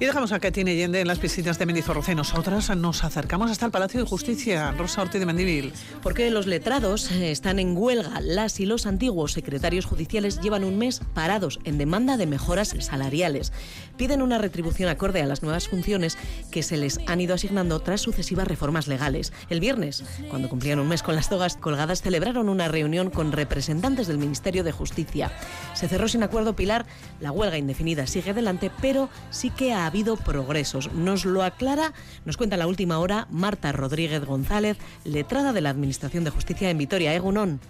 Y dejamos a Katina Yende en las piscinas de Mendizorroza y nosotras nos acercamos hasta el Palacio de Justicia, Rosa Ortiz de Mendivil. Porque los letrados eh, están en huelga. Las y los antiguos secretarios judiciales llevan un mes parados en demanda de mejoras salariales. Piden una retribución acorde a las nuevas funciones que se les han ido asignando tras sucesivas reformas legales. El viernes, cuando cumplían un mes con las togas colgadas, celebraron una reunión con representantes del Ministerio de Justicia. Se cerró sin acuerdo Pilar, la huelga indefinida sigue adelante, pero sí que ha habido progresos. Nos lo aclara, nos cuenta la última hora Marta Rodríguez González, letrada de la Administración de Justicia en Vitoria. Egunon.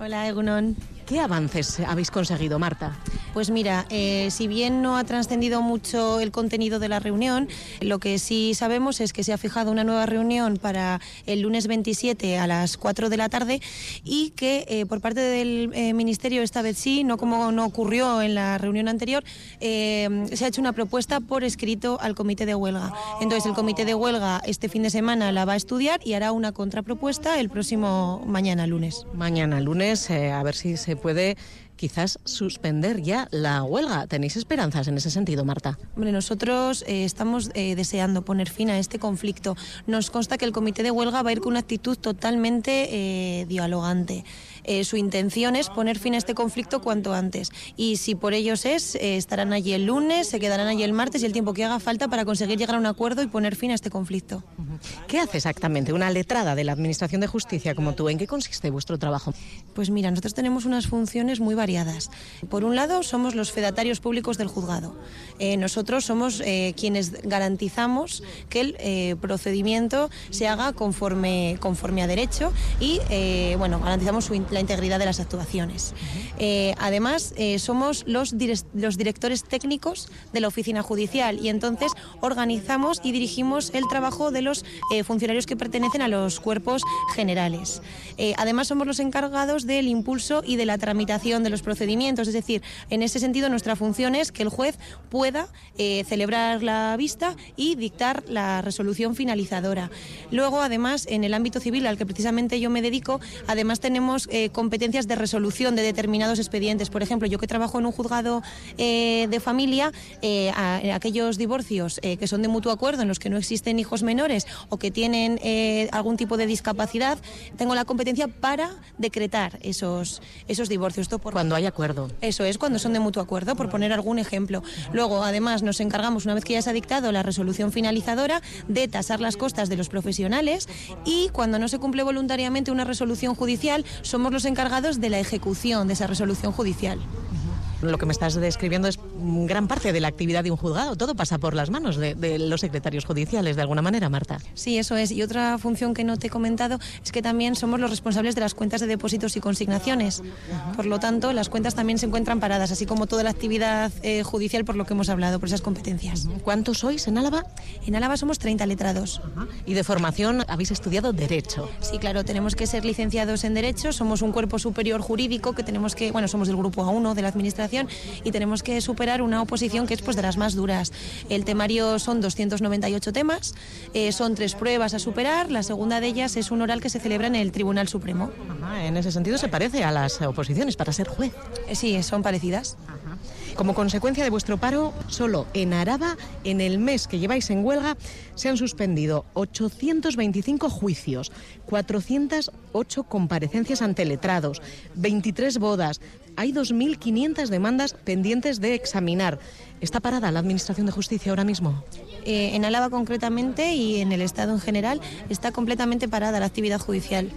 Hola, Egunon. ¿Qué avances habéis conseguido, Marta? Pues mira, eh, si bien no ha trascendido mucho el contenido de la reunión, lo que sí sabemos es que se ha fijado una nueva reunión para el lunes 27 a las 4 de la tarde y que eh, por parte del eh, Ministerio esta vez sí, no como no ocurrió en la reunión anterior, se ha hecho una propuesta por escrito al comité de huelga. Entonces el comité de huelga este fin de semana la va a estudiar y hará una contrapropuesta el próximo mañana lunes. Mañana lunes, a ver si se puede quizás suspender ya la huelga. ¿Tenéis esperanzas en ese sentido, Marta? Hombre, nosotros eh, estamos eh, deseando poner fin a este conflicto. Nos consta que el comité de huelga va a ir con una actitud totalmente eh, dialogante. Eh, su intención es poner fin a este conflicto cuanto antes. Y si por ellos es, eh, estarán allí el lunes, se quedarán allí el martes y el tiempo que haga falta para conseguir llegar a un acuerdo y poner fin a este conflicto. ¿Qué hace exactamente una letrada de la Administración de Justicia como tú? ¿En qué consiste vuestro trabajo? Pues mira, nosotros tenemos unas funciones muy variadas. Por un lado, somos los fedatarios públicos del juzgado. Eh, nosotros somos quienes garantizamos que el procedimiento se haga conforme, conforme a derecho y, bueno, garantizamos su la integridad de las actuaciones. Eh, además, eh, somos los, los directores técnicos de la oficina judicial y entonces organizamos y dirigimos el trabajo de los eh, funcionarios que pertenecen a los cuerpos generales. además, somos los encargados del impulso y de la tramitación de los procedimientos, es decir, en ese sentido nuestra función es que el juez pueda celebrar la vista y dictar la resolución finalizadora. Luego, además, en el ámbito civil al que precisamente yo me dedico, además tenemos competencias de resolución de determinados expedientes. Por ejemplo, yo que trabajo en un juzgado eh, de familia, eh, aquellos divorcios eh, que son de mutuo acuerdo, en los que no existen hijos menores o que tienen algún tipo de discapacidad, tengo la competencia para decretar esos, esos divorcios. Esto por... Cuando hay acuerdo. Eso es, cuando son de mutuo acuerdo, por poner algún ejemplo. Luego, además, nos encargamos, una vez que ya se ha dictado la resolución finalizadora, de tasar las costas de los profesionales y cuando no se cumple voluntariamente una resolución judicial, somos los encargados de la ejecución de esa resolución judicial. Lo que me estás describiendo es gran parte de la actividad de un juzgado. Todo pasa por las manos de, los secretarios judiciales, de alguna manera, Marta. Sí, eso es. Y otra función que no te he comentado es que también somos los responsables de las cuentas de depósitos y consignaciones. Por lo tanto, las cuentas también se encuentran paradas, así como toda la actividad eh, judicial por lo que hemos hablado, por esas competencias. ¿Cuántos sois en Álava? En Álava somos 30 letrados. ¿Y de formación habéis estudiado Derecho? Sí, claro, tenemos que ser licenciados en Derecho, somos un cuerpo superior jurídico que tenemos que, bueno, somos del grupo A1 de la Administración y tenemos que superar una oposición que es pues de las más duras. El temario son 298 temas, eh, son tres pruebas a superar, la segunda de ellas es un oral que se celebra en el Tribunal Supremo. en ese sentido se parece a las oposiciones para ser juez. Eh, sí, son parecidas. Como consecuencia de vuestro paro, solo en Araba, en el mes que lleváis en huelga, se han suspendido 825 juicios, 408 comparecencias ante letrados, 23 bodas. Hay 2.500 demandas pendientes de examinar. ¿Está parada la Administración de Justicia ahora mismo? Eh, en Álava concretamente y en el Estado en general está completamente parada la actividad judicial.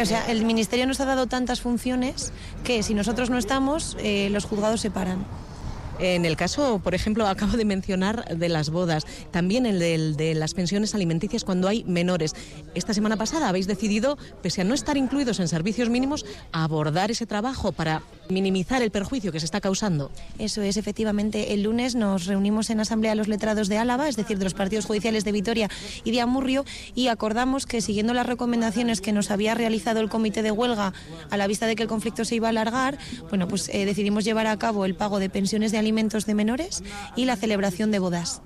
O sea, el Ministerio nos ha dado tantas funciones que si nosotros no estamos, eh, los juzgados se paran. En el caso, por ejemplo, acabo de mencionar de las bodas, también el de, las pensiones alimenticias cuando hay menores. Esta semana pasada habéis decidido, pese a no estar incluidos en servicios mínimos, abordar ese trabajo para minimizar el perjuicio que se está causando. Eso es, efectivamente. El lunes nos reunimos en Asamblea los Letrados de Álava, es decir, de los partidos judiciales de Vitoria y de Amurrio, y acordamos que, siguiendo las recomendaciones que nos había realizado el comité de huelga a la vista de que el conflicto se iba a alargar, bueno, pues eh, decidimos llevar a cabo el pago de pensiones de alimentos de menores y la celebración de bodas.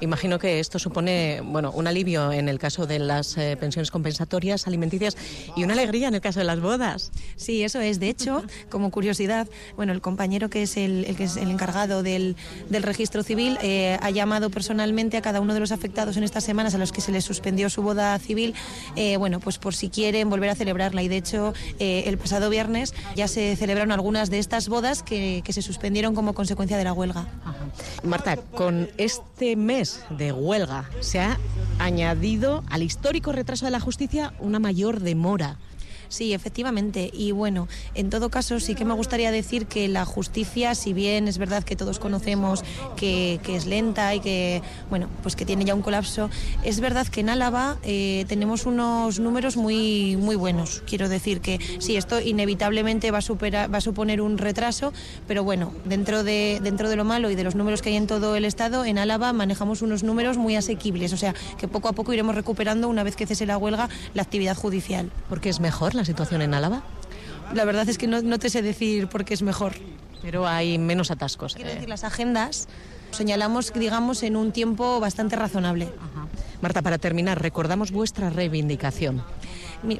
Imagino que esto supone bueno, un alivio en el caso de las eh, pensiones compensatorias alimenticias y una alegría en el caso de las bodas. Sí, eso es. De hecho, como curiosidad, bueno, el compañero que es el, que es el encargado del, registro civil eh, ha llamado personalmente a cada uno de los afectados en estas semanas a los que se les suspendió su boda civil, eh, bueno, pues por si quieren volver a celebrarla. Y de hecho, el pasado viernes ya se celebraron algunas de estas bodas que, se suspendieron como consecuencia de la huelga. Marta, con este mes de huelga se ha añadido al histórico retraso de la justicia una mayor demora. Sí, efectivamente. Y bueno, en todo caso sí que me gustaría decir que la justicia, si bien es verdad que todos conocemos que, es lenta y que, bueno, pues que tiene ya un colapso, es verdad que en Álava eh, tenemos unos números muy, muy buenos. Quiero decir que sí, esto inevitablemente va a, superar, va a suponer un retraso, pero bueno, dentro de, dentro de lo malo y de los números que hay en todo el Estado, en Álava manejamos unos números muy asequibles. O sea, que poco a poco iremos recuperando, una vez que cese la huelga, la actividad judicial. Porque es mejor la situación en Álava? La verdad es que no, te sé decir por qué es mejor. Pero hay menos atascos. Quiero decir, las agendas señalamos, digamos, en un tiempo bastante razonable. Marta, para terminar, recordamos vuestra reivindicación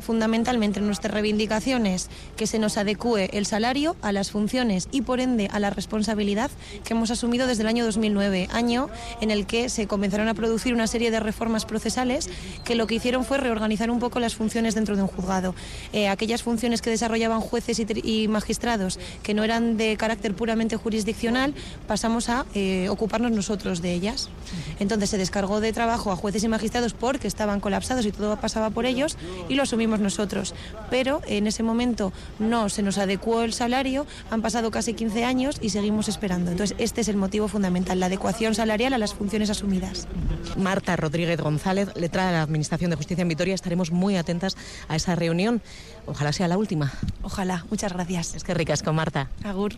fundamentalmente nuestras reivindicaciones que se nos adecue el salario a las funciones y por ende a la responsabilidad que hemos asumido desde el año 2009, año en el que se comenzaron a producir una serie de reformas procesales que lo que hicieron fue reorganizar un poco las funciones dentro de un juzgado. Eh, aquellas funciones que desarrollaban jueces y, magistrados que no eran de carácter puramente jurisdiccional, pasamos a eh, ocuparnos nosotros de ellas. Entonces se descargó de trabajo a jueces y magistrados porque estaban colapsados y todo pasaba por ellos y los asumimos nosotros. Pero en ese momento no se nos adecuó el salario, han pasado casi 15 años y seguimos esperando. Entonces, este es el motivo fundamental, la adecuación salarial a las funciones asumidas. Marta Rodríguez González, letrada de la Administración de Justicia en Vitoria, estaremos muy atentas a esa reunión. Ojalá sea la última. Ojalá. Muchas gracias. Es que ricas con Marta. Agur.